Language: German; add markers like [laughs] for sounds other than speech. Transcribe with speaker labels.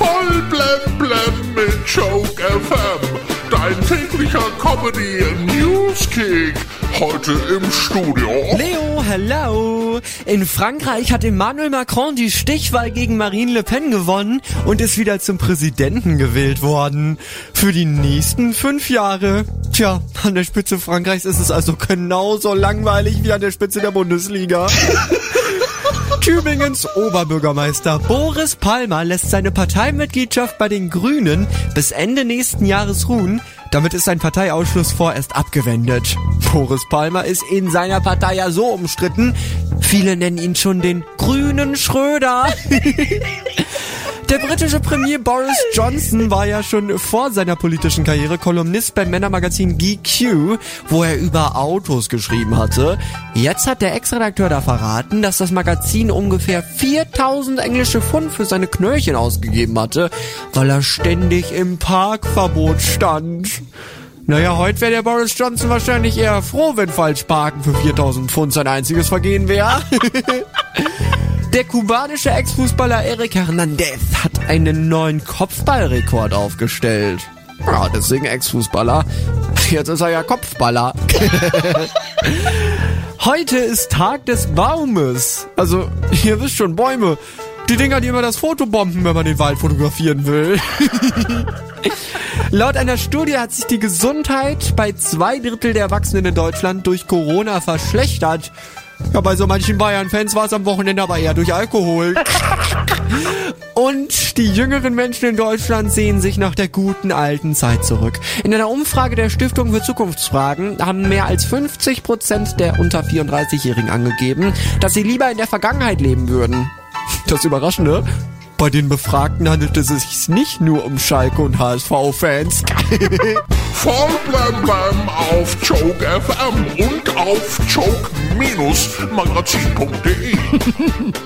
Speaker 1: Voll blem blem mit Joke FM. Dein täglicher Comedy Newskick. Heute im Studio.
Speaker 2: Leo, hello! In Frankreich hat Emmanuel Macron die Stichwahl gegen Marine Le Pen gewonnen und ist wieder zum Präsidenten gewählt worden. Für die nächsten fünf Jahre. Tja, an der Spitze Frankreichs ist es also genauso langweilig wie an der Spitze der Bundesliga. [laughs] Tübingens Oberbürgermeister Boris Palmer lässt seine Parteimitgliedschaft bei den Grünen bis Ende nächsten Jahres ruhen. Damit ist sein Parteiausschluss vorerst abgewendet. Boris Palmer ist in seiner Partei ja so umstritten. Viele nennen ihn schon den grünen Schröder. [laughs] Der britische Premier Boris Johnson war ja schon vor seiner politischen Karriere Kolumnist beim Männermagazin GQ, wo er über Autos geschrieben hatte. Jetzt hat der Ex-Redakteur da verraten, dass das Magazin ungefähr 4000 englische Pfund für seine Knöllchen ausgegeben hatte, weil er ständig im Parkverbot stand. Naja, heute wäre der Boris Johnson wahrscheinlich eher froh, wenn Falschparken für 4000 Pfund sein einziges Vergehen wäre. [laughs] Der kubanische Ex-Fußballer Eric Hernandez hat einen neuen Kopfballrekord aufgestellt. Ja, deswegen Ex-Fußballer. Jetzt ist er ja Kopfballer. [laughs] Heute ist Tag des Baumes. Also, ihr wisst schon, Bäume. Die Dinger, die immer das Foto bomben, wenn man den Wald fotografieren will. [laughs] Laut einer Studie hat sich die Gesundheit bei zwei Drittel der Erwachsenen in Deutschland durch Corona verschlechtert. Ja, bei so manchen Bayern-Fans war es am Wochenende aber eher durch Alkohol. [laughs] Und die jüngeren Menschen in Deutschland sehen sich nach der guten alten Zeit zurück. In einer Umfrage der Stiftung für Zukunftsfragen haben mehr als 50 Prozent der unter 34-Jährigen angegeben, dass sie lieber in der Vergangenheit leben würden. Das Überraschende, bei den Befragten handelt es sich nicht nur um Schalke und HSV-Fans. [laughs]
Speaker 1: Voll blem blem auf Joke FM und auf joke-magazin.de. [laughs]